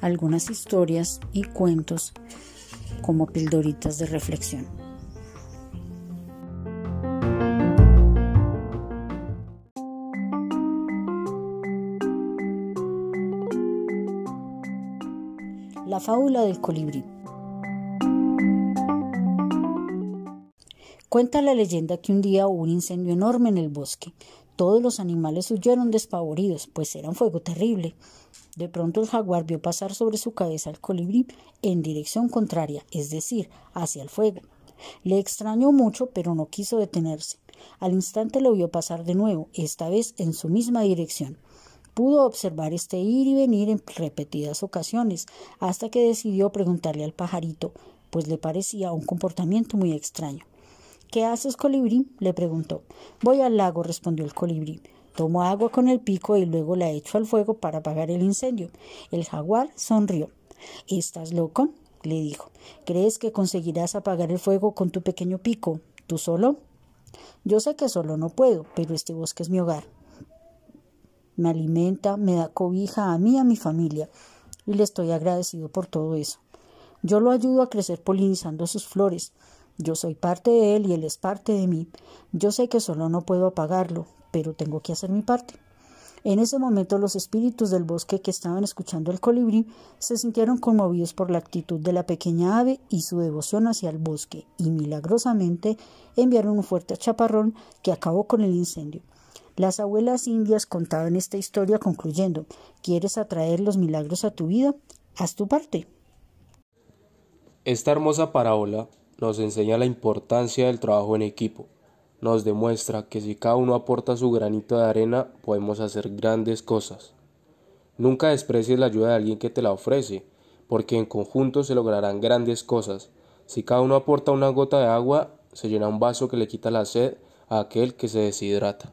algunas historias y cuentos como pildoritas de reflexión. La fábula del colibrí. Cuenta la leyenda que un día hubo un incendio enorme en el bosque. Todos los animales huyeron despavoridos, pues era un fuego terrible. De pronto el jaguar vio pasar sobre su cabeza al colibrí en dirección contraria, es decir, hacia el fuego. Le extrañó mucho, pero no quiso detenerse. Al instante lo vio pasar de nuevo, esta vez en su misma dirección. Pudo observar este ir y venir en repetidas ocasiones, hasta que decidió preguntarle al pajarito, pues le parecía un comportamiento muy extraño. ¿Qué haces, colibrí? le preguntó. Voy al lago, respondió el colibrí. Tomo agua con el pico y luego la echo al fuego para apagar el incendio. El jaguar sonrió. ¿Estás loco? le dijo. ¿Crees que conseguirás apagar el fuego con tu pequeño pico? ¿Tú solo? Yo sé que solo no puedo, pero este bosque es mi hogar. Me alimenta, me da cobija a mí y a mi familia, y le estoy agradecido por todo eso. Yo lo ayudo a crecer polinizando sus flores. Yo soy parte de él y él es parte de mí. Yo sé que solo no puedo apagarlo, pero tengo que hacer mi parte. En ese momento los espíritus del bosque que estaban escuchando al colibrí se sintieron conmovidos por la actitud de la pequeña ave y su devoción hacia el bosque, y milagrosamente enviaron un fuerte chaparrón que acabó con el incendio. Las abuelas indias contaban esta historia concluyendo ¿Quieres atraer los milagros a tu vida? Haz tu parte. Esta hermosa parábola nos enseña la importancia del trabajo en equipo nos demuestra que si cada uno aporta su granito de arena podemos hacer grandes cosas. Nunca desprecies la ayuda de alguien que te la ofrece, porque en conjunto se lograrán grandes cosas. Si cada uno aporta una gota de agua, se llena un vaso que le quita la sed a aquel que se deshidrata.